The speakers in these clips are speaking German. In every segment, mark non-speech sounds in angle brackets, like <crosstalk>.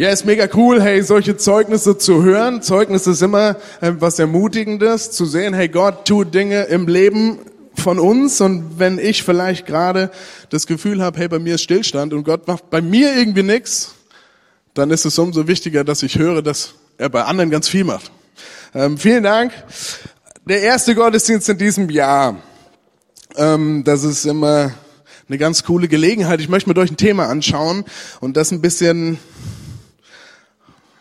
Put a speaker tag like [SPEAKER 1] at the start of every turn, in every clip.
[SPEAKER 1] Ja, ist mega cool, hey, solche Zeugnisse zu hören. Zeugnis ist immer äh, was Ermutigendes, zu sehen, hey, Gott tut Dinge im Leben von uns und wenn ich vielleicht gerade das Gefühl habe, hey, bei mir ist Stillstand und Gott macht bei mir irgendwie nichts, dann ist es umso wichtiger, dass ich höre, dass er bei anderen ganz viel macht. Ähm, vielen Dank. Der erste Gottesdienst in diesem Jahr. Ähm, das ist immer eine ganz coole Gelegenheit. Ich möchte mit euch ein Thema anschauen und das ein bisschen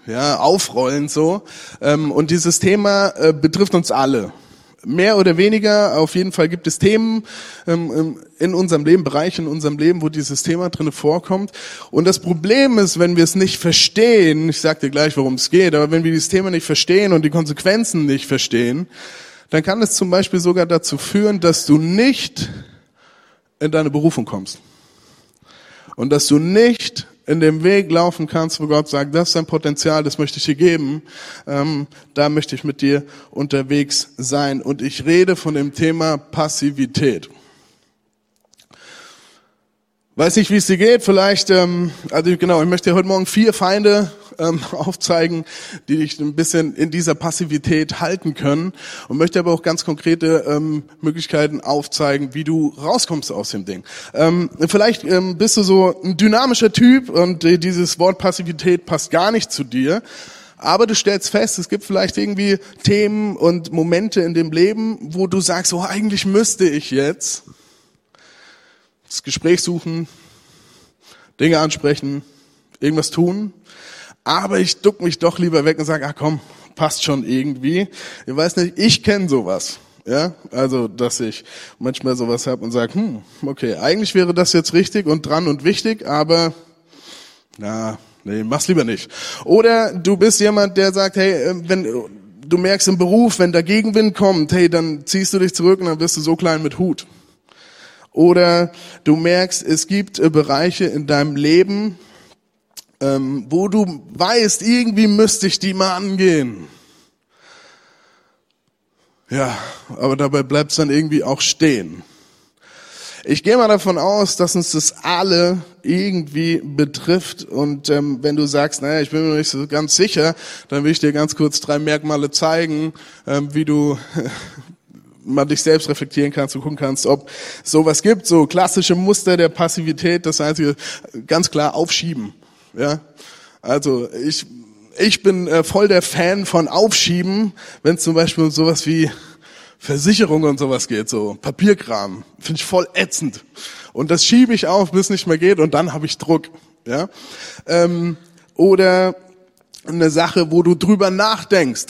[SPEAKER 1] ja, aufrollen so. Ähm, und dieses Thema äh, betrifft uns alle. Mehr oder weniger, auf jeden Fall gibt es Themen ähm, in unserem Leben, Bereiche in unserem Leben, wo dieses Thema drinne vorkommt. Und das Problem ist, wenn wir es nicht verstehen, ich sage dir gleich, worum es geht, aber wenn wir dieses Thema nicht verstehen und die Konsequenzen nicht verstehen, dann kann es zum Beispiel sogar dazu führen, dass du nicht in deine Berufung kommst. Und dass du nicht in dem Weg laufen kannst, wo Gott sagt, das ist dein Potenzial, das möchte ich dir geben, ähm, da möchte ich mit dir unterwegs sein. Und ich rede von dem Thema Passivität. Weiß nicht, wie es dir geht, vielleicht, ähm, also genau, ich möchte dir heute Morgen vier Feinde ähm, <laughs> aufzeigen, die dich ein bisschen in dieser Passivität halten können und möchte aber auch ganz konkrete ähm, Möglichkeiten aufzeigen, wie du rauskommst aus dem Ding. Ähm, vielleicht ähm, bist du so ein dynamischer Typ und äh, dieses Wort Passivität passt gar nicht zu dir. Aber du stellst fest, es gibt vielleicht irgendwie Themen und Momente in dem Leben, wo du sagst, oh, eigentlich müsste ich jetzt das Gespräch suchen, Dinge ansprechen, irgendwas tun aber ich duck mich doch lieber weg und sage, ach komm, passt schon irgendwie. Ich weiß nicht, ich kenne sowas. Ja, also dass ich manchmal sowas habe und sage, hm, okay, eigentlich wäre das jetzt richtig und dran und wichtig, aber na, nee, mach's lieber nicht. Oder du bist jemand, der sagt, hey, äh, wenn du merkst im Beruf, wenn der Gegenwind kommt, hey, dann ziehst du dich zurück und dann wirst du so klein mit Hut. Oder du merkst, es gibt äh, Bereiche in deinem Leben, ähm, wo du weißt, irgendwie müsste ich die mal angehen. Ja, aber dabei bleibt es dann irgendwie auch stehen. Ich gehe mal davon aus, dass uns das alle irgendwie betrifft. Und ähm, wenn du sagst, naja, ich bin mir nicht so ganz sicher, dann will ich dir ganz kurz drei Merkmale zeigen, ähm, wie du <laughs> mal dich selbst reflektieren kannst und gucken kannst, ob sowas gibt. So klassische Muster der Passivität, das heißt, ganz klar aufschieben. Ja, also ich ich bin äh, voll der Fan von Aufschieben, wenn es zum Beispiel um sowas wie Versicherung und sowas geht, so Papierkram, finde ich voll ätzend. Und das schiebe ich auf, bis es nicht mehr geht und dann habe ich Druck. Ja, ähm, oder eine Sache, wo du drüber nachdenkst,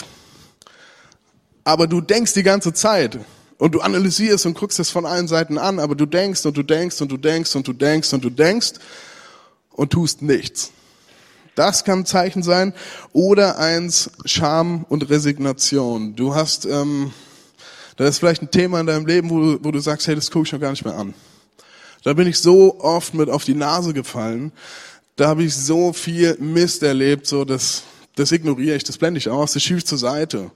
[SPEAKER 1] aber du denkst die ganze Zeit und du analysierst und guckst es von allen Seiten an, aber du denkst und du denkst und du denkst und du denkst und du denkst und tust nichts. Das kann ein Zeichen sein. Oder eins, Scham und Resignation. Du hast, ähm, da ist vielleicht ein Thema in deinem Leben, wo du, wo du sagst, hey, das gucke ich noch gar nicht mehr an. Da bin ich so oft mit auf die Nase gefallen. Da habe ich so viel Mist erlebt, so das, das ignoriere ich, das blende ich aus, das schiebe ich zur Seite.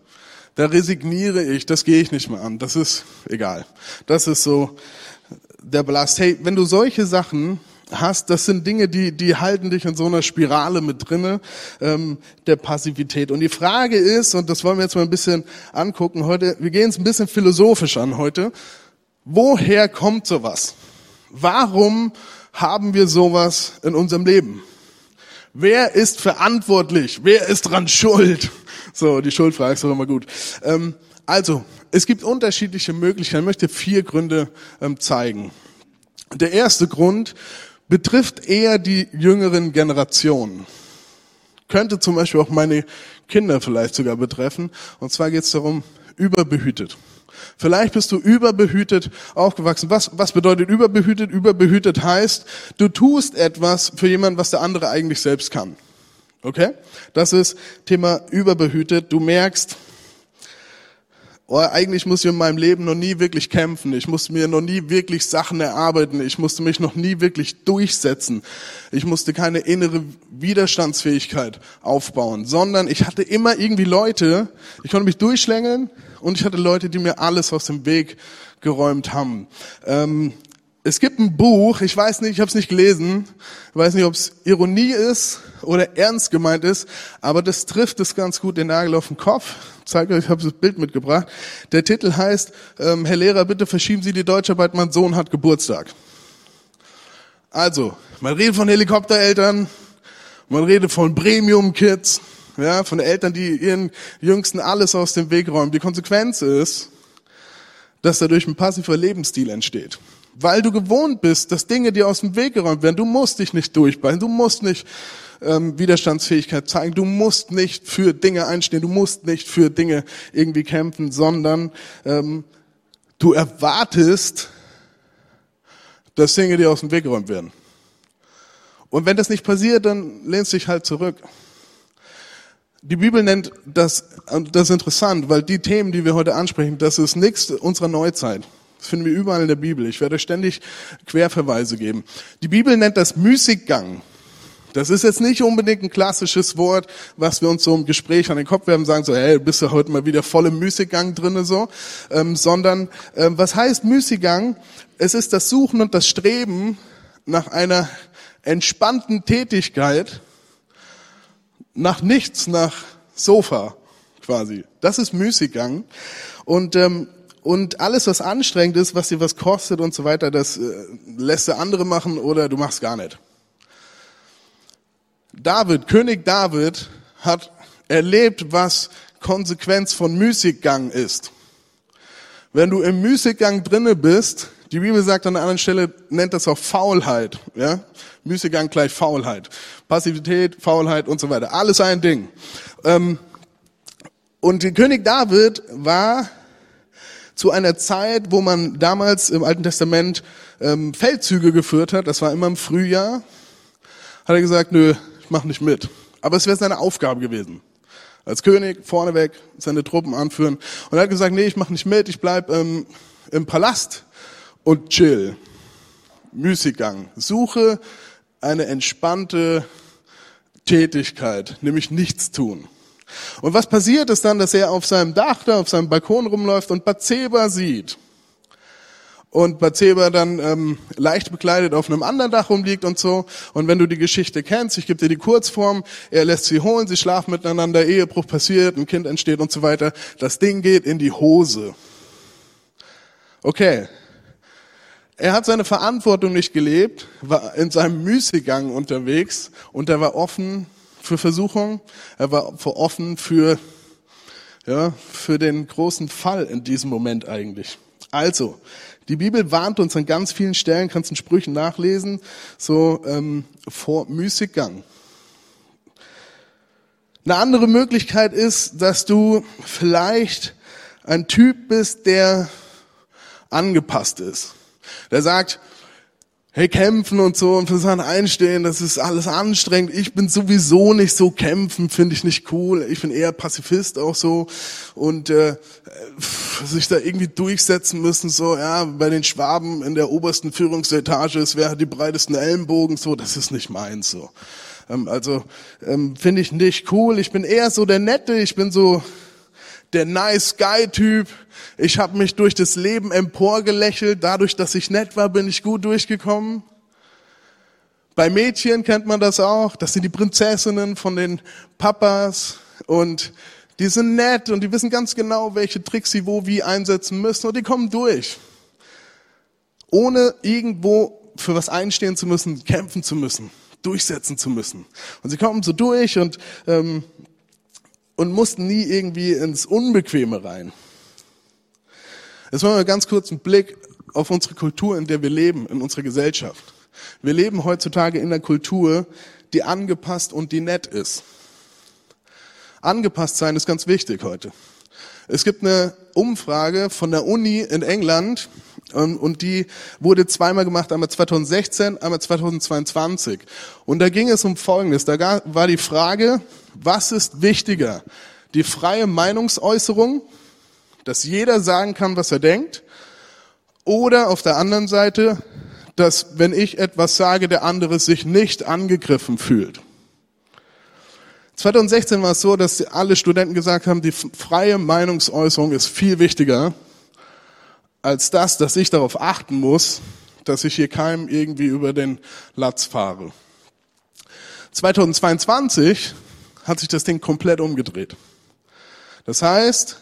[SPEAKER 1] Da resigniere ich, das gehe ich nicht mehr an. Das ist egal. Das ist so der Belast. Hey, wenn du solche Sachen hast, das sind Dinge, die, die halten dich in so einer Spirale mit drinne ähm, der Passivität. Und die Frage ist, und das wollen wir jetzt mal ein bisschen angucken heute, wir gehen es ein bisschen philosophisch an heute, woher kommt sowas? Warum haben wir sowas in unserem Leben? Wer ist verantwortlich? Wer ist dran schuld? So, die Schuldfrage ist doch immer gut. Ähm, also, es gibt unterschiedliche Möglichkeiten. Ich möchte vier Gründe ähm, zeigen. Der erste Grund betrifft eher die jüngeren Generationen. Könnte zum Beispiel auch meine Kinder vielleicht sogar betreffen. Und zwar geht es darum, überbehütet. Vielleicht bist du überbehütet aufgewachsen. Was, was bedeutet überbehütet? Überbehütet heißt, du tust etwas für jemanden, was der andere eigentlich selbst kann. Okay? Das ist Thema überbehütet. Du merkst, oh, eigentlich muss ich in meinem Leben noch nie wirklich kämpfen. Ich musste mir noch nie wirklich Sachen erarbeiten. Ich musste mich noch nie wirklich durchsetzen. Ich musste keine innere Widerstandsfähigkeit aufbauen, sondern ich hatte immer irgendwie Leute, ich konnte mich durchschlängeln und ich hatte Leute, die mir alles aus dem Weg geräumt haben. Ähm, Es gibt ein Buch, ich weiß nicht, ich habe es nicht gelesen, weiß nicht, ob es Ironie ist oder ernst gemeint ist, aber das trifft es ganz gut den Nagel auf den Kopf. Ich zeige euch, ich habe das Bild mitgebracht. Der Titel heißt, ähm, Herr Lehrer, bitte verschieben Sie die Deutscharbeit, mein Sohn hat Geburtstag. Also, man redet von Helikoptereltern, man redet von Premium-Kids, ja, von Eltern, die ihren Jüngsten alles aus dem Weg räumen. Die Konsequenz ist, dass dadurch ein passiver Lebensstil entsteht. Weil du gewohnt bist, dass Dinge dir aus dem Weg geräumt werden. Du musst dich nicht durchbeißen, du musst nicht ähm, Widerstandsfähigkeit zeigen, du musst nicht für Dinge einstehen, du musst nicht für Dinge irgendwie kämpfen, sondern ähm, du erwartest, dass Dinge dir aus dem Weg geräumt werden. Und wenn das nicht passiert, dann lehnst du dich halt zurück. Die Bibel nennt das, das ist interessant, weil die Themen, die wir heute ansprechen, das ist nichts unserer Neuzeit. Das finden wir überall in der Bibel. Ich werde ständig Querverweise geben. Die Bibel nennt das Müßiggang. Das ist jetzt nicht unbedingt ein klassisches Wort, was wir uns so im Gespräch an den Kopf werfen, sagen so, hey, bist du heute mal wieder voll im Müßiggang drinne so, ähm, sondern ähm, was heißt Müßiggang? Es ist das Suchen und das Streben nach einer entspannten Tätigkeit, nach nichts, nach Sofa quasi. Das ist Müßiggang und ähm, und alles, was anstrengend ist, was dir was kostet und so weiter, das äh, lässt du andere machen oder du machst gar nicht. David, König David, hat erlebt, was Konsequenz von Müßiggang ist. Wenn du im Müßiggang drinne bist, die Bibel sagt an einer anderen Stelle, nennt das auch Faulheit. Ja? Müßiggang gleich Faulheit. Passivität, Faulheit und so weiter. Alles ein Ding. Ähm, und König David war zu einer Zeit, wo man damals im Alten Testament ähm, Feldzüge geführt hat. Das war immer im Frühjahr. Hat er gesagt, nö, ich mache nicht mit. Aber es wäre seine Aufgabe gewesen. Als König vorneweg seine Truppen anführen. Und er hat gesagt, nee, ich mache nicht mit, ich bleib ähm, im Palast und chill. Müßiggang. Suche eine entspannte Tätigkeit, nämlich nichts tun. Und was passiert ist dann, dass er auf seinem Dach da, auf seinem Balkon rumläuft und Bathseba sieht und Bathseba dann ähm, leicht bekleidet auf einem anderen Dach rumliegt und so. Und wenn du die Geschichte kennst, ich gebe dir die Kurzform, er lässt sie holen, sie schlafen miteinander, Ehebruch passiert, ein Kind entsteht und so weiter. Das Ding geht in die Hose. Okay. Er hat seine Verantwortung nicht gelebt, war in seinem Müßiggang unterwegs und er war offen für Versuchung, er war offen für, ja, für den großen Fall in diesem Moment eigentlich. Also, die Bibel warnt uns an ganz vielen Stellen, kannst du in Sprüchen nachlesen, so ähm, vor Müßiggang. Eine andere Möglichkeit ist, dass du vielleicht ein Typ bist, der angepasst ist. Der sagt, hey, kämpfen und so und für Sachen einstehen, das ist alles anstrengend. Ich bin sowieso nicht so kämpfen, finde ich nicht cool. Ich bin eher Pazifist auch so und äh, sich da irgendwie durchsetzen müssen, so, ja, bei den Schwaben in der obersten Führungsetage, es wäre die breitesten Ellenbogen, so, das ist nicht meins, so. Ähm, also, ähm, finde ich nicht cool. Ich bin eher so der Nette, ich bin so der Nice Guy Typ. Ich habe mich durch das Leben emporgelächelt. Dadurch, dass ich nett war, bin ich gut durchgekommen. Bei Mädchen kennt man das auch. Das sind die Prinzessinnen von den Papas und die sind nett und die wissen ganz genau, welche Tricks sie wo wie einsetzen müssen und die kommen durch. Ohne irgendwo für was einstehen zu müssen, kämpfen zu müssen, durchsetzen zu müssen. Und sie kommen so durch und ähm, und mussten nie irgendwie ins Unbequeme rein. Jetzt wollen wir ganz kurz einen Blick auf unsere Kultur, in der wir leben, in unserer Gesellschaft. Wir leben heutzutage in einer Kultur, die angepasst und die nett ist. Angepasst sein ist ganz wichtig heute. Es gibt eine Umfrage von der Uni in England und die wurde zweimal gemacht, einmal 2016, einmal 2022. Und da ging es um Folgendes. Da war die Frage, was ist wichtiger? Die freie Meinungsäußerung, dass jeder sagen kann, was er denkt, oder auf der anderen Seite, dass wenn ich etwas sage, der andere sich nicht angegriffen fühlt. 2016 war es so, dass alle Studenten gesagt haben, die freie Meinungsäußerung ist viel wichtiger als das, dass ich darauf achten muss, dass ich hier keinem irgendwie über den Latz fahre. 2022 hat sich das Ding komplett umgedreht. Das heißt,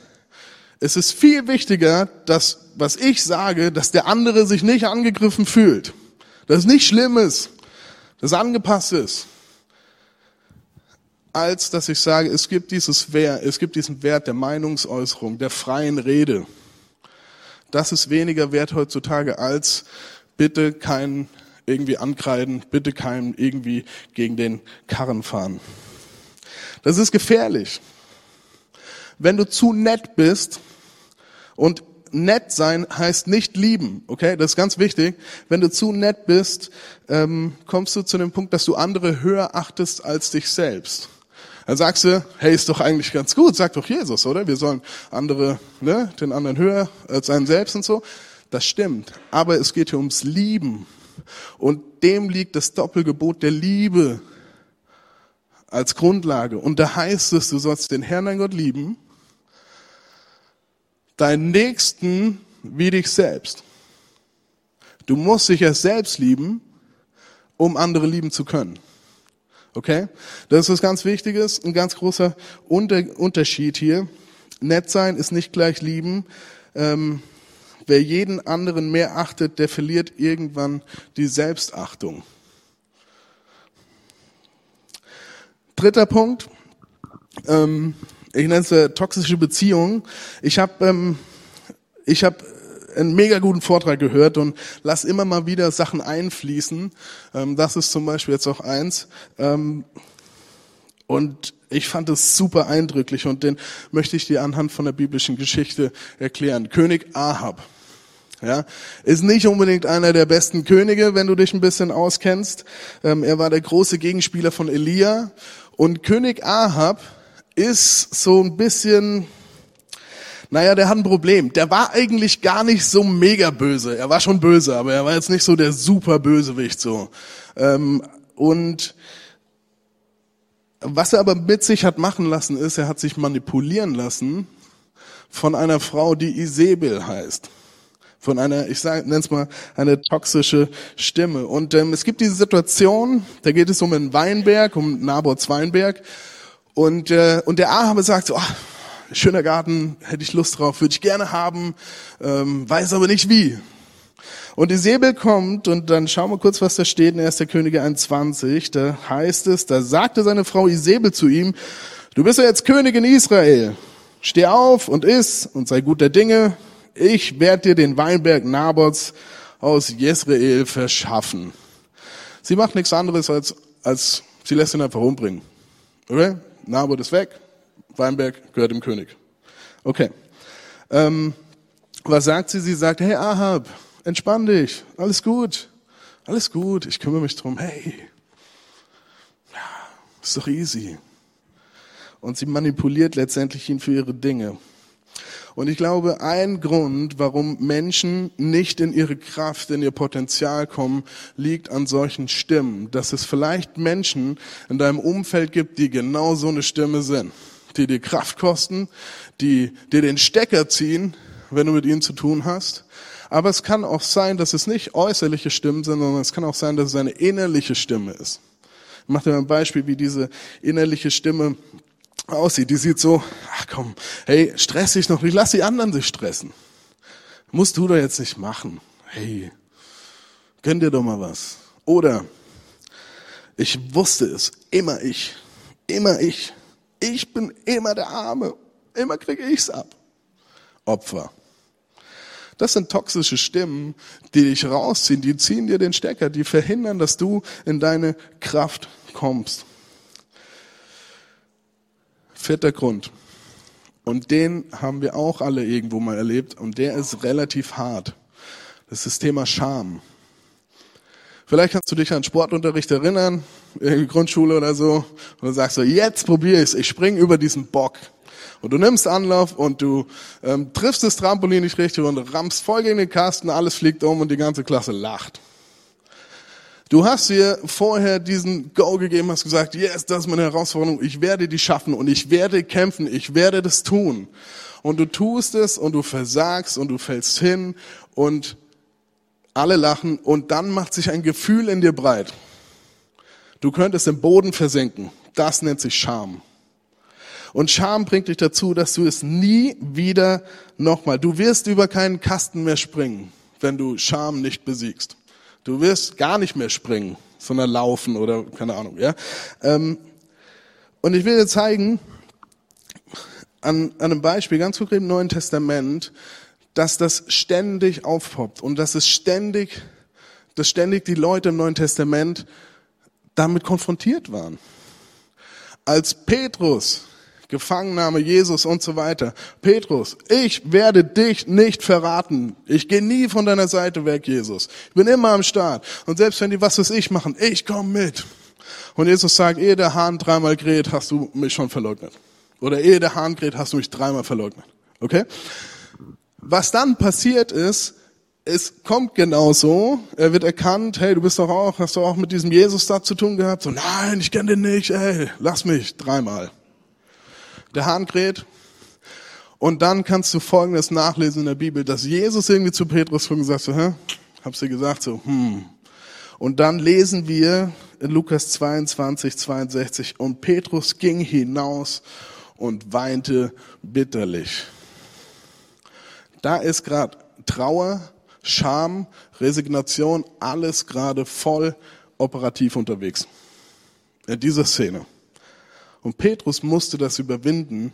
[SPEAKER 1] es ist viel wichtiger, dass, was ich sage, dass der andere sich nicht angegriffen fühlt. Dass es nicht schlimm ist, dass es angepasst ist. Als dass ich sage, es gibt dieses Wert, es gibt diesen Wert der Meinungsäußerung, der freien Rede. Das ist weniger wert heutzutage als bitte keinen irgendwie ankreiden, bitte keinen irgendwie gegen den Karren fahren. Das ist gefährlich. Wenn du zu nett bist und nett sein heißt nicht lieben, okay? Das ist ganz wichtig. Wenn du zu nett bist, ähm, kommst du zu dem Punkt, dass du andere höher achtest als dich selbst. Dann sagst du, hey, ist doch eigentlich ganz gut, sagt doch Jesus, oder? Wir sollen andere, ne, den anderen höher als einen selbst und so. Das stimmt. Aber es geht hier ums Lieben. Und dem liegt das Doppelgebot der Liebe als Grundlage. Und da heißt es, du sollst den Herrn, dein Gott, lieben, deinen Nächsten wie dich selbst. Du musst dich ja selbst lieben, um andere lieben zu können. Okay? Das ist was ganz Wichtiges, ein ganz großer Unterschied hier. Nett sein ist nicht gleich lieben. Ähm, wer jeden anderen mehr achtet, der verliert irgendwann die Selbstachtung. Dritter Punkt. Ähm, ich nenne es äh, toxische Beziehungen. Ich habe ähm, ich hab einen mega guten Vortrag gehört und lass immer mal wieder Sachen einfließen. Ähm, das ist zum Beispiel jetzt auch eins. Ähm, und ich fand es super eindrücklich und den möchte ich dir anhand von der biblischen Geschichte erklären. König Ahab. Ja, ist nicht unbedingt einer der besten Könige, wenn du dich ein bisschen auskennst. Ähm, er war der große Gegenspieler von Elia. Und König Ahab ist so ein bisschen, naja, der hat ein Problem. Der war eigentlich gar nicht so mega böse. Er war schon böse, aber er war jetzt nicht so der super Bösewicht so. Ähm, und was er aber mit sich hat machen lassen, ist, er hat sich manipulieren lassen von einer Frau, die Isabel heißt. Von einer, ich sage, nenn's mal, eine toxische Stimme. Und ähm, es gibt diese Situation, da geht es um einen Weinberg, um Nabots Weinberg. Und, äh, und der Ahabe sagt so, ach, schöner Garten, hätte ich Lust drauf, würde ich gerne haben, ähm, weiß aber nicht wie. Und die Säbel kommt und dann schauen wir kurz, was da steht in 1. Könige 21. Da heißt es, da sagte seine Frau Isabel zu ihm, du bist ja jetzt König in Israel. Steh auf und iss und sei guter Dinge. Ich werde dir den Weinberg Nabots aus Jezreel verschaffen. Sie macht nichts anderes als, als sie lässt ihn einfach umbringen. Okay? Nabot ist weg, Weinberg gehört dem König. Okay. Ähm, was sagt sie? Sie sagt, hey Ahab, entspann dich, alles gut, alles gut, ich kümmere mich drum, hey, ja, ist doch easy. Und sie manipuliert letztendlich ihn für ihre Dinge. Und ich glaube, ein Grund, warum Menschen nicht in ihre Kraft, in ihr Potenzial kommen, liegt an solchen Stimmen. Dass es vielleicht Menschen in deinem Umfeld gibt, die genau so eine Stimme sind. Die dir Kraft kosten, die dir den Stecker ziehen, wenn du mit ihnen zu tun hast. Aber es kann auch sein, dass es nicht äußerliche Stimmen sind, sondern es kann auch sein, dass es eine innerliche Stimme ist. Ich mache dir mal ein Beispiel, wie diese innerliche Stimme aussieht. Die sieht so, ach komm, hey, stress dich noch nicht, lass die anderen sich stressen. Musst du doch jetzt nicht machen. Hey, gönn dir doch mal was. Oder, ich wusste es, immer ich, immer ich. Ich bin immer der Arme, immer kriege ich's ab. Opfer. Das sind toxische Stimmen, die dich rausziehen, die ziehen dir den Stecker, die verhindern, dass du in deine Kraft kommst. Vierter Grund. Und den haben wir auch alle irgendwo mal erlebt und der ist relativ hart. Das ist das Thema Scham. Vielleicht kannst du dich an Sportunterricht erinnern, der Grundschule oder so, und du sagst so, jetzt probiere ich's, ich spring über diesen Bock. Und du nimmst Anlauf und du ähm, triffst das Trampolin nicht richtig und rammst voll gegen den Kasten, alles fliegt um und die ganze Klasse lacht. Du hast dir vorher diesen Go gegeben, hast gesagt, yes, das ist meine Herausforderung, ich werde die schaffen und ich werde kämpfen, ich werde das tun. Und du tust es und du versagst und du fällst hin und Alle lachen und dann macht sich ein Gefühl in dir breit. Du könntest im Boden versinken. Das nennt sich Scham. Und Scham bringt dich dazu, dass du es nie wieder nochmal, du wirst über keinen Kasten mehr springen, wenn du Scham nicht besiegst. Du wirst gar nicht mehr springen, sondern laufen oder keine Ahnung, ja. Ähm, und ich will dir zeigen, an, an einem Beispiel, ganz konkret im Neuen Testament, dass das ständig aufpoppt und dass es ständig, dass ständig die Leute im Neuen Testament damit konfrontiert waren. Als Petrus Gefangennahme Jesus und so weiter. Petrus, ich werde dich nicht verraten. Ich gehe nie von deiner Seite weg, Jesus. Ich bin immer am Start. Und selbst wenn die was weiß ich machen, ich komme mit. Und Jesus sagt, ehe der Hahn dreimal kräht, hast du mich schon verleugnet. Oder ehe der Hahn kräht, hast du mich dreimal verleugnet. Okay? Was dann passiert ist, es kommt genau so. Er wird erkannt, hey, du bist doch auch, hast du auch mit diesem Jesus da zu tun gehabt? So, nein, ich kenne den nicht, ey, lass mich, dreimal. Der Hahn kräht. Und dann kannst du Folgendes nachlesen in der Bibel, dass Jesus irgendwie zu Petrus schon gesagt so, hä? Hab's dir gesagt, so, hm. Und dann lesen wir in Lukas 22, 62, und Petrus ging hinaus und weinte bitterlich. Da ist gerade Trauer, Scham, Resignation, alles gerade voll operativ unterwegs. In dieser Szene. Und Petrus musste das überwinden.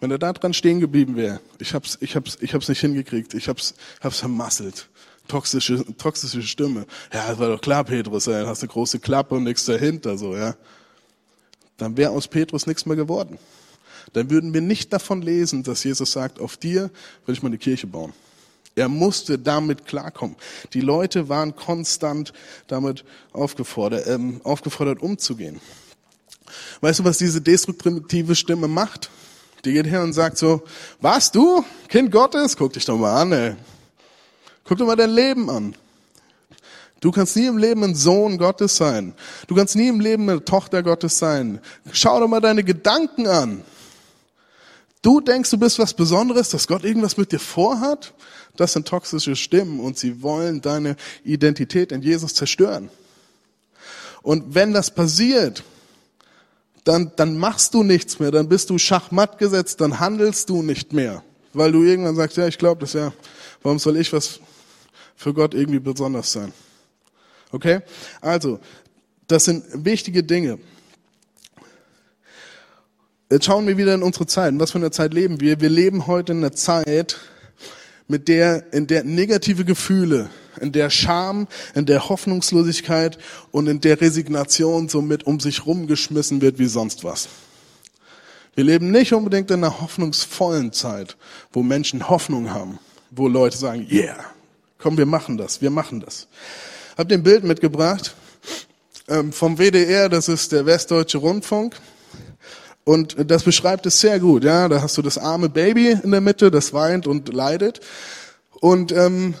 [SPEAKER 1] Wenn er da dran stehen geblieben wäre, ich hab's, ich hab's, ich hab's nicht hingekriegt, ich hab's, hab's vermasselt. Toxische, toxische Stimme. Ja, das war doch klar, Petrus, ey, hast eine große Klappe und nichts dahinter, so, ja. Dann wäre aus Petrus nichts mehr geworden. Dann würden wir nicht davon lesen, dass Jesus sagt, auf dir will ich meine Kirche bauen. Er musste damit klarkommen. Die Leute waren konstant damit aufgefordert, ähm, aufgefordert umzugehen. Weißt du, was diese destruktive Stimme macht? Die geht her und sagt so, was du, Kind Gottes? Guck dich doch mal an, ey. Guck dir mal dein Leben an. Du kannst nie im Leben ein Sohn Gottes sein. Du kannst nie im Leben eine Tochter Gottes sein. Schau doch mal deine Gedanken an. Du denkst, du bist was Besonderes, dass Gott irgendwas mit dir vorhat? Das sind toxische Stimmen und sie wollen deine Identität in Jesus zerstören. Und wenn das passiert, dann, dann machst du nichts mehr, dann bist du schachmatt gesetzt, dann handelst du nicht mehr. Weil du irgendwann sagst, ja, ich glaube das ja, warum soll ich was für Gott irgendwie besonders sein? Okay? Also, das sind wichtige Dinge. Jetzt schauen wir wieder in unsere Zeit. In was für eine Zeit leben wir? Wir leben heute in einer Zeit, mit der, in der negative Gefühle, in der Scham, in der Hoffnungslosigkeit und in der Resignation somit um sich rumgeschmissen wird wie sonst was. Wir leben nicht unbedingt in einer hoffnungsvollen Zeit, wo Menschen Hoffnung haben, wo Leute sagen, yeah, komm, wir machen das, wir machen das. Hab den Bild mitgebracht ähm, vom WDR, das ist der Westdeutsche Rundfunk. Und das beschreibt es sehr gut. Ja, da hast du das arme Baby in der Mitte, das weint und leidet. Und ähm,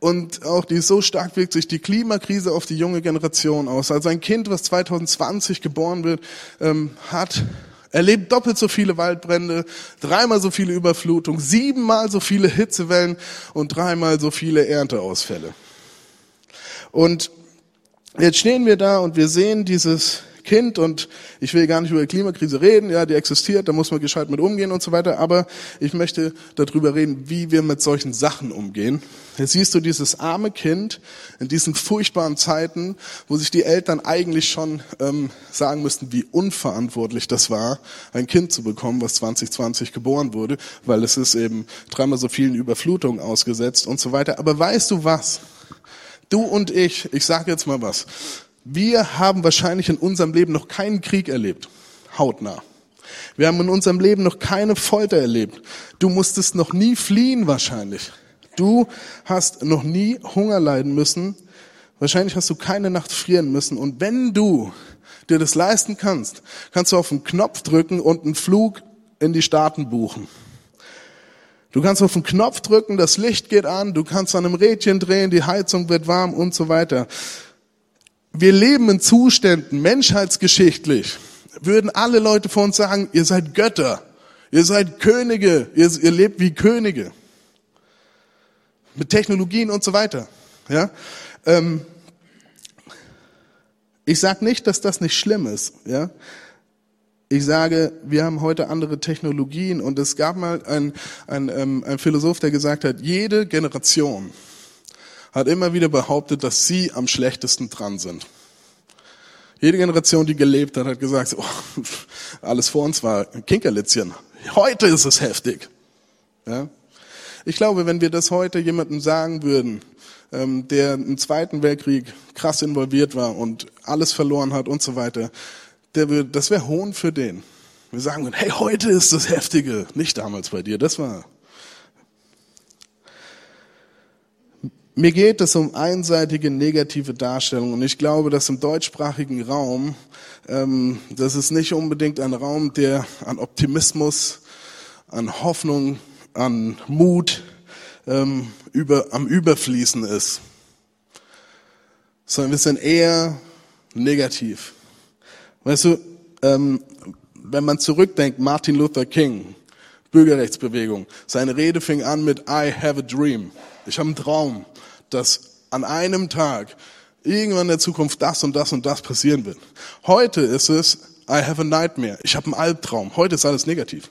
[SPEAKER 1] und auch die so stark wirkt sich die Klimakrise auf die junge Generation aus. Also ein Kind, was 2020 geboren wird, ähm, hat erlebt doppelt so viele Waldbrände, dreimal so viele Überflutungen, siebenmal so viele Hitzewellen und dreimal so viele Ernteausfälle. Und jetzt stehen wir da und wir sehen dieses Kind und ich will gar nicht über die Klimakrise reden, ja, die existiert, da muss man gescheit mit umgehen und so weiter, aber ich möchte darüber reden, wie wir mit solchen Sachen umgehen. Jetzt siehst du dieses arme Kind in diesen furchtbaren Zeiten, wo sich die Eltern eigentlich schon ähm, sagen müssten, wie unverantwortlich das war, ein Kind zu bekommen, was 2020 geboren wurde, weil es ist eben dreimal so vielen Überflutungen ausgesetzt und so weiter. Aber weißt du was? Du und ich, ich sage jetzt mal was. Wir haben wahrscheinlich in unserem Leben noch keinen Krieg erlebt, hautnah. Wir haben in unserem Leben noch keine Folter erlebt. Du musstest noch nie fliehen wahrscheinlich. Du hast noch nie Hunger leiden müssen. Wahrscheinlich hast du keine Nacht frieren müssen. Und wenn du dir das leisten kannst, kannst du auf den Knopf drücken und einen Flug in die Staaten buchen. Du kannst auf den Knopf drücken, das Licht geht an, du kannst an einem Rädchen drehen, die Heizung wird warm und so weiter wir leben in Zuständen, menschheitsgeschichtlich, würden alle Leute vor uns sagen, ihr seid Götter, ihr seid Könige, ihr, ihr lebt wie Könige. Mit Technologien und so weiter. Ja, ähm, ich sage nicht, dass das nicht schlimm ist. Ja, ich sage, wir haben heute andere Technologien und es gab mal einen ein, ähm, ein Philosoph, der gesagt hat, jede Generation hat immer wieder behauptet, dass sie am schlechtesten dran sind. Jede Generation, die gelebt hat, hat gesagt, oh, <laughs> alles vor uns war Kinkerlitzchen. Heute ist es heftig. Ja? Ich glaube, wenn wir das heute jemandem sagen würden, ähm, der im Zweiten Weltkrieg krass involviert war und alles verloren hat und so weiter, der würde, das wäre Hohn für den. Wir sagen, hey, heute ist das Heftige, nicht damals bei dir. Das war Mir geht es um einseitige negative Darstellungen und ich glaube, dass im deutschsprachigen Raum, ähm, das ist nicht unbedingt ein Raum, der an Optimismus, an Hoffnung, an Mut ähm, über, am Überfließen ist, sondern wir sind eher negativ. Weißt du, ähm, wenn man zurückdenkt, Martin Luther King, Bürgerrechtsbewegung, seine Rede fing an mit I have a dream. Ich habe einen Traum dass an einem Tag irgendwann in der Zukunft das und das und das passieren wird. Heute ist es, I have a nightmare. Ich habe einen Albtraum. Heute ist alles negativ.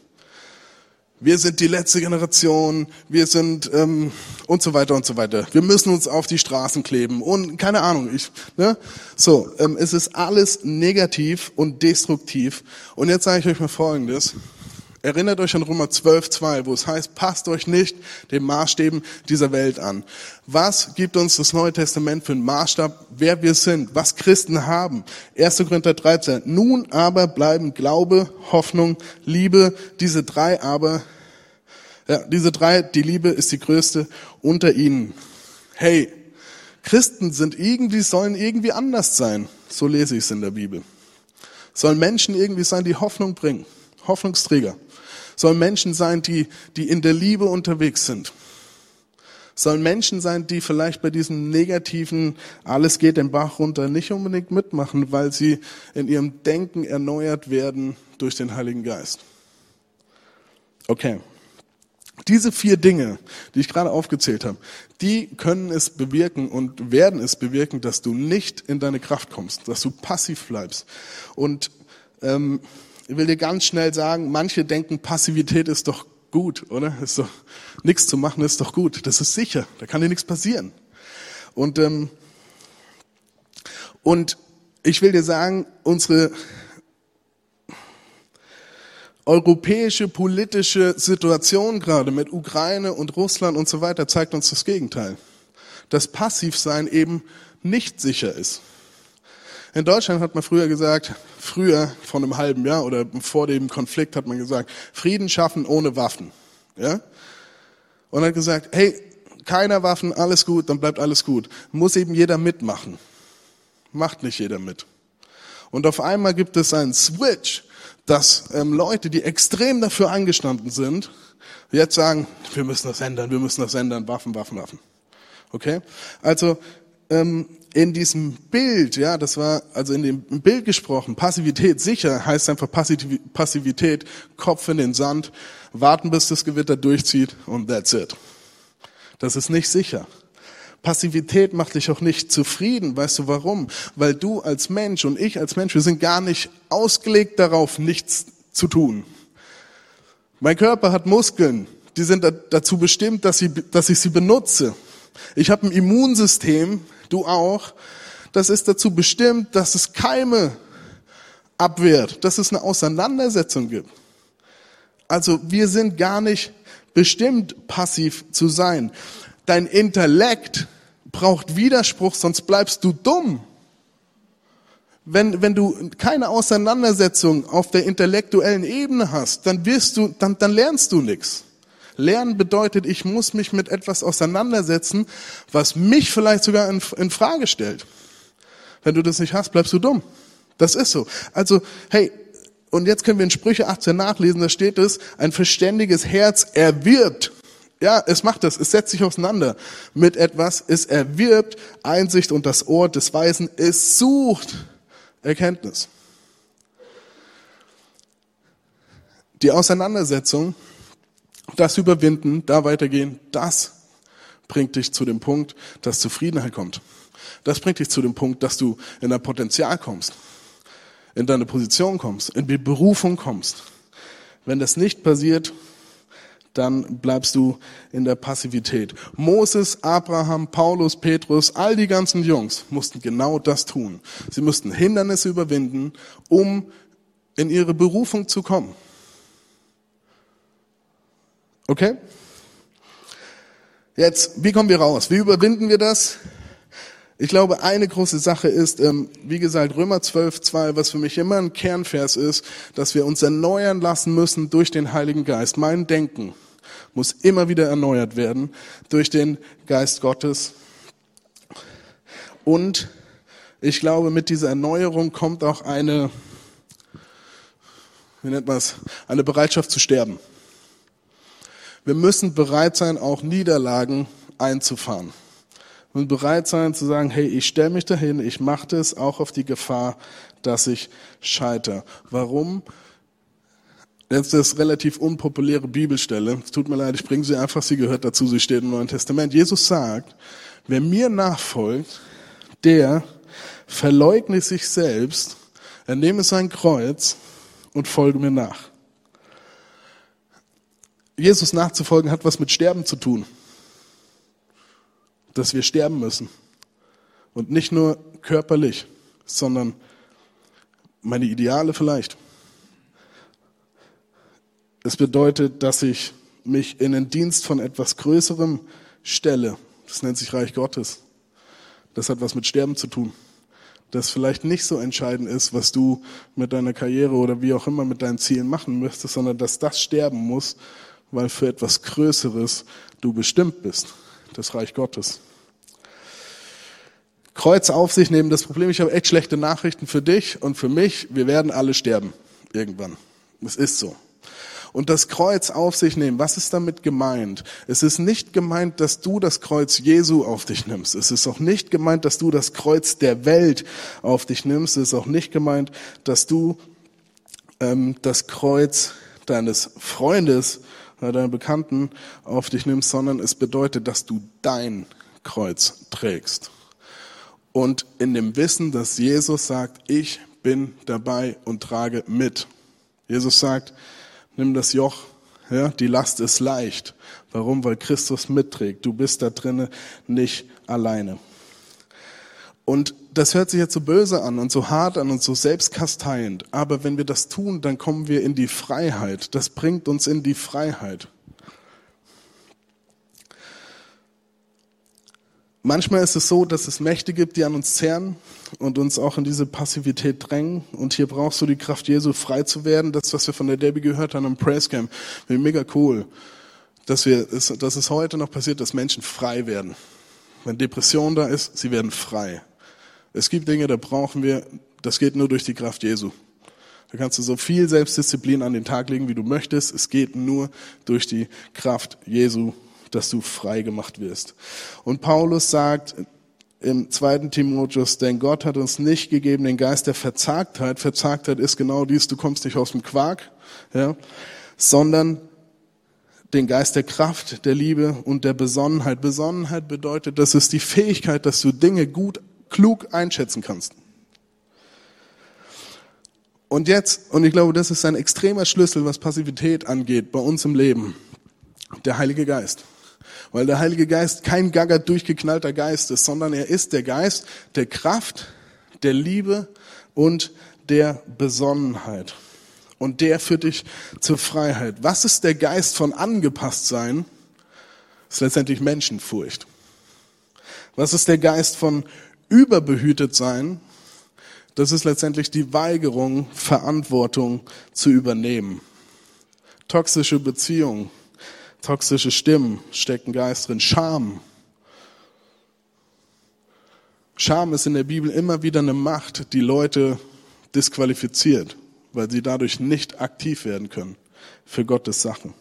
[SPEAKER 1] Wir sind die letzte Generation, wir sind ähm, und so weiter und so weiter. Wir müssen uns auf die Straßen kleben und keine Ahnung. Ich, ne? So, ähm, es ist alles negativ und destruktiv. Und jetzt sage ich euch mal Folgendes. Erinnert euch an Römer 12,2, wo es heißt, passt euch nicht den Maßstäben dieser Welt an. Was gibt uns das Neue Testament für einen Maßstab, wer wir sind, was Christen haben? 1. Korinther 13. Nun aber bleiben Glaube, Hoffnung, Liebe, diese drei aber, ja, diese drei, die Liebe ist die größte unter ihnen. Hey, Christen sind irgendwie, sollen irgendwie anders sein. So lese ich es in der Bibel. Sollen Menschen irgendwie sein, die Hoffnung bringen. Hoffnungsträger sollen Menschen sein, die, die in der Liebe unterwegs sind. Sollen Menschen sein, die vielleicht bei diesem negativen, alles geht den Bach runter, nicht unbedingt mitmachen, weil sie in ihrem Denken erneuert werden durch den Heiligen Geist. Okay. Diese vier Dinge, die ich gerade aufgezählt habe, die können es bewirken und werden es bewirken, dass du nicht in deine Kraft kommst, dass du passiv bleibst. Und ähm, ich will dir ganz schnell sagen, manche denken, Passivität ist doch gut, oder? Ist doch nichts zu machen, ist doch gut. Das ist sicher, da kann dir nichts passieren. Und ähm, und ich will dir sagen, unsere europäische politische Situation gerade mit Ukraine und Russland und so weiter zeigt uns das Gegenteil. Dass Passivsein eben nicht sicher ist. In Deutschland hat man früher gesagt, früher von einem halben Jahr oder vor dem Konflikt hat man gesagt, Frieden schaffen ohne Waffen. Ja? Und hat gesagt, hey, keiner Waffen, alles gut, dann bleibt alles gut. Muss eben jeder mitmachen. Macht nicht jeder mit. Und auf einmal gibt es einen Switch, dass ähm, Leute, die extrem dafür eingestanden sind, jetzt sagen, wir müssen das ändern, wir müssen das ändern, Waffen, Waffen, Waffen. Okay? Also ähm, in diesem Bild, ja, das war also in dem Bild gesprochen, Passivität sicher heißt einfach Passivität, Kopf in den Sand, warten bis das Gewitter durchzieht und that's it. Das ist nicht sicher. Passivität macht dich auch nicht zufrieden. Weißt du warum? Weil du als Mensch und ich als Mensch, wir sind gar nicht ausgelegt darauf, nichts zu tun. Mein Körper hat Muskeln, die sind dazu bestimmt, dass, ich sie benutze. Ich habe ein Immunsystem, du auch. Das ist dazu bestimmt, dass es Keime abwehrt, dass es eine Auseinandersetzung gibt. Also wir sind gar nicht bestimmt, passiv zu sein. Dein Intellekt braucht Widerspruch, sonst bleibst du dumm. Wenn, wenn du keine Auseinandersetzung auf der intellektuellen Ebene hast, dann wirst du, dann, dann lernst du nichts. Lernen bedeutet, ich muss mich mit etwas auseinandersetzen, was mich vielleicht sogar in, in Frage stellt. Wenn du das nicht hast, bleibst du dumm. Das ist so. Also, hey, und jetzt können wir in Sprüche 18 nachlesen, da steht es, ein verständiges Herz erwirbt. Ja, es macht das, es setzt sich auseinander mit etwas, es erwirbt Einsicht und das Ohr des Weisen, es sucht Erkenntnis. Die Auseinandersetzung das überwinden, da weitergehen, das bringt dich zu dem Punkt, dass Zufriedenheit kommt. Das bringt dich zu dem Punkt, dass du in dein Potenzial kommst, in deine Position kommst, in die Berufung kommst. Wenn das nicht passiert, dann bleibst du in der Passivität. Moses, Abraham, Paulus, Petrus, all die ganzen Jungs mussten genau das tun. Sie mussten Hindernisse überwinden, um in ihre Berufung zu kommen. Okay? Jetzt, wie kommen wir raus? Wie überwinden wir das? Ich glaube, eine große Sache ist, ähm, wie gesagt, Römer 12, 2, was für mich immer ein Kernvers ist, dass wir uns erneuern lassen müssen durch den Heiligen Geist. Mein Denken muss immer wieder erneuert werden durch den Geist Gottes. Und ich glaube, mit dieser Erneuerung kommt auch eine, wie nennt man es, eine Bereitschaft zu sterben. Wir müssen bereit sein, auch Niederlagen einzufahren. Und bereit sein zu sagen, hey, ich stelle mich dahin, ich mache das auch auf die Gefahr, dass ich scheitere. Warum? Jetzt ist relativ unpopuläre Bibelstelle. Es tut mir leid, ich bringe sie einfach, sie gehört dazu, sie steht im Neuen Testament. Jesus sagt, wer mir nachfolgt, der verleugne sich selbst, er nehme sein Kreuz und folge mir nach. Jesus nachzufolgen hat was mit Sterben zu tun. Dass wir sterben müssen. Und nicht nur körperlich, sondern meine Ideale vielleicht. Es bedeutet, dass ich mich in den Dienst von etwas Größerem stelle. Das nennt sich Reich Gottes. Das hat was mit Sterben zu tun. Das vielleicht nicht so entscheidend ist, was du mit deiner Karriere oder wie auch immer mit deinen Zielen machen möchtest, sondern dass das sterben muss, weil für etwas Größeres du bestimmt bist, das Reich Gottes. Kreuz auf sich nehmen. Das Problem, ich habe echt schlechte Nachrichten für dich und für mich. Wir werden alle sterben. Irgendwann. Es ist so. Und das Kreuz auf sich nehmen, was ist damit gemeint? Es ist nicht gemeint, dass du das Kreuz Jesu auf dich nimmst. Es ist auch nicht gemeint, dass du das Kreuz der Welt auf dich nimmst. Es ist auch nicht gemeint, dass du ähm, das Kreuz deines Freundes deiner Bekannten auf dich nimmst, sondern es bedeutet, dass du dein Kreuz trägst. Und in dem Wissen, dass Jesus sagt, ich bin dabei und trage mit. Jesus sagt, nimm das Joch, ja, die Last ist leicht. Warum? Weil Christus mitträgt. Du bist da drinnen nicht alleine. Und das hört sich jetzt so böse an und so hart an und so selbstkasteiend. Aber wenn wir das tun, dann kommen wir in die Freiheit. Das bringt uns in die Freiheit. Manchmal ist es so, dass es Mächte gibt, die an uns zerren und uns auch in diese Passivität drängen. Und hier brauchst du die Kraft Jesu, frei zu werden. Das, was wir von der Debbie gehört haben im Praise Camp, mega cool. Dass, wir, dass es heute noch passiert, dass Menschen frei werden. Wenn Depression da ist, sie werden frei. Es gibt Dinge, da brauchen wir, das geht nur durch die Kraft Jesu. Da kannst du so viel Selbstdisziplin an den Tag legen, wie du möchtest. Es geht nur durch die Kraft Jesu, dass du frei gemacht wirst. Und Paulus sagt im zweiten Timotheus, denn Gott hat uns nicht gegeben den Geist der Verzagtheit. Verzagtheit ist genau dies, du kommst nicht aus dem Quark, ja, sondern den Geist der Kraft, der Liebe und der Besonnenheit. Besonnenheit bedeutet, das ist die Fähigkeit, dass du Dinge gut klug einschätzen kannst. Und jetzt, und ich glaube, das ist ein extremer Schlüssel, was Passivität angeht bei uns im Leben, der Heilige Geist. Weil der Heilige Geist kein gaga durchgeknallter Geist ist, sondern er ist der Geist der Kraft, der Liebe und der Besonnenheit. Und der führt dich zur Freiheit. Was ist der Geist von angepasst sein? Das ist letztendlich Menschenfurcht. Was ist der Geist von überbehütet sein, das ist letztendlich die Weigerung, Verantwortung zu übernehmen. Toxische Beziehungen, toxische Stimmen stecken Geist drin. Scham. Scham ist in der Bibel immer wieder eine Macht, die Leute disqualifiziert, weil sie dadurch nicht aktiv werden können für Gottes Sachen.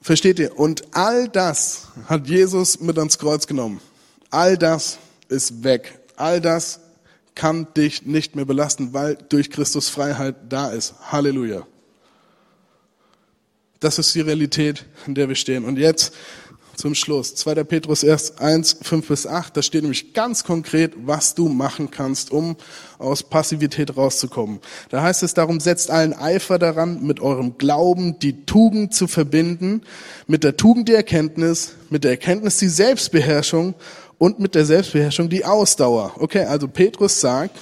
[SPEAKER 1] Versteht ihr? Und all das hat Jesus mit ans Kreuz genommen. All das ist weg. All das kann dich nicht mehr belasten, weil durch Christus Freiheit da ist. Halleluja. Das ist die Realität, in der wir stehen. Und jetzt zum Schluss. 2. Petrus 1, 5 bis 8, da steht nämlich ganz konkret, was du machen kannst, um aus Passivität rauszukommen. Da heißt es darum, setzt allen Eifer daran, mit eurem Glauben die Tugend zu verbinden, mit der Tugend die Erkenntnis, mit der Erkenntnis die Selbstbeherrschung und mit der Selbstbeherrschung die Ausdauer. Okay, also Petrus sagt,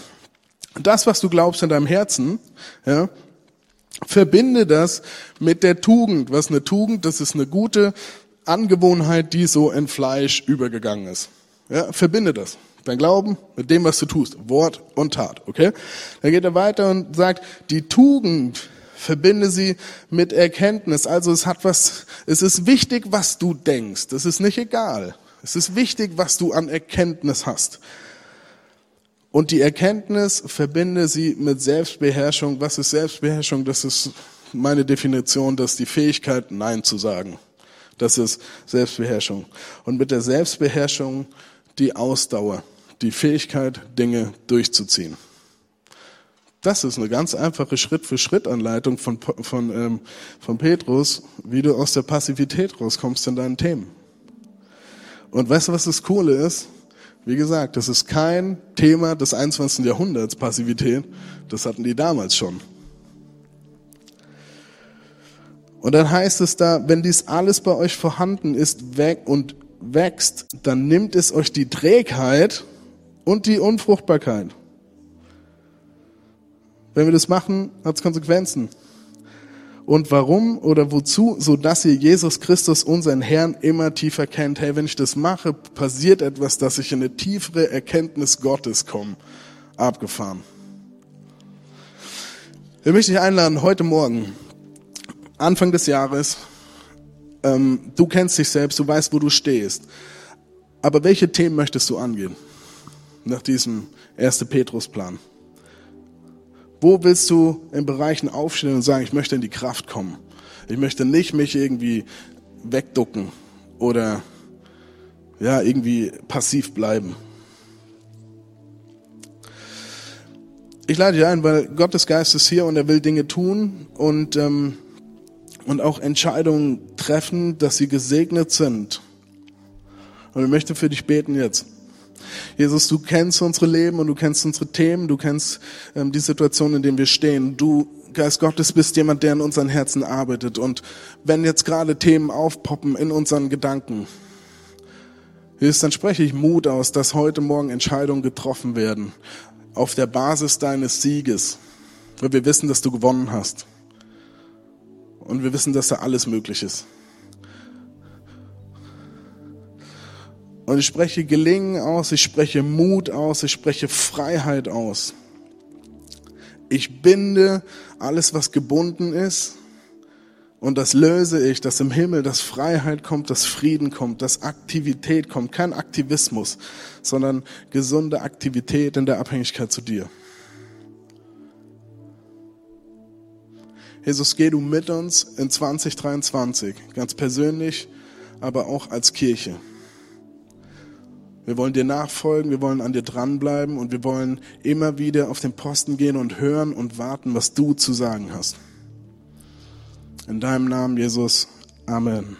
[SPEAKER 1] das, was du glaubst in deinem Herzen, ja, verbinde das mit der Tugend. Was eine Tugend? Das ist eine gute Angewohnheit, die so in Fleisch übergegangen ist. Ja, verbinde das. Dein Glauben mit dem, was du tust. Wort und Tat. Okay? Dann geht er weiter und sagt, die Tugend verbinde sie mit Erkenntnis. Also es hat was, es ist wichtig, was du denkst. Es ist nicht egal. Es ist wichtig, was du an Erkenntnis hast. Und die Erkenntnis verbinde sie mit Selbstbeherrschung. Was ist Selbstbeherrschung? Das ist meine Definition, das ist die Fähigkeit, Nein zu sagen. Das ist Selbstbeherrschung. Und mit der Selbstbeherrschung die Ausdauer, die Fähigkeit, Dinge durchzuziehen. Das ist eine ganz einfache Schritt-für-Schritt-Anleitung von, von, ähm, von Petrus, wie du aus der Passivität rauskommst in deinen Themen. Und weißt du, was das Coole ist? Wie gesagt, das ist kein Thema des 21. Jahrhunderts, Passivität. Das hatten die damals schon. Und dann heißt es da, wenn dies alles bei euch vorhanden ist weg und wächst, dann nimmt es euch die Trägheit und die Unfruchtbarkeit. Wenn wir das machen, hat es Konsequenzen. Und warum oder wozu? So dass ihr Jesus Christus, unseren Herrn, immer tiefer kennt. Hey, wenn ich das mache, passiert etwas, dass ich in eine tiefere Erkenntnis Gottes komme. Abgefahren. Ich möchte dich einladen, heute Morgen Anfang des Jahres, ähm, du kennst dich selbst, du weißt, wo du stehst. Aber welche Themen möchtest du angehen? Nach diesem 1. Petrus-Plan. Wo willst du in Bereichen aufstehen und sagen, ich möchte in die Kraft kommen? Ich möchte nicht mich irgendwie wegducken oder ja, irgendwie passiv bleiben. Ich lade dich ein, weil Gottes Geist ist hier und er will Dinge tun und ähm, und auch Entscheidungen treffen, dass sie gesegnet sind. Und ich möchte für dich beten jetzt. Jesus, du kennst unsere Leben und du kennst unsere Themen, du kennst ähm, die Situation, in der wir stehen. Du, Geist Gottes, bist jemand, der in unseren Herzen arbeitet. Und wenn jetzt gerade Themen aufpoppen in unseren Gedanken, Jesus, dann spreche ich Mut aus, dass heute Morgen Entscheidungen getroffen werden auf der Basis deines Sieges, weil wir wissen, dass du gewonnen hast. Und wir wissen, dass da alles möglich ist. Und ich spreche Gelingen aus, ich spreche Mut aus, ich spreche Freiheit aus. Ich binde alles, was gebunden ist, und das löse ich, dass im Himmel, dass Freiheit kommt, dass Frieden kommt, dass Aktivität kommt. Kein Aktivismus, sondern gesunde Aktivität in der Abhängigkeit zu dir. Jesus, geh du mit uns in 2023, ganz persönlich, aber auch als Kirche. Wir wollen dir nachfolgen, wir wollen an dir dranbleiben und wir wollen immer wieder auf den Posten gehen und hören und warten, was du zu sagen hast. In deinem Namen, Jesus. Amen.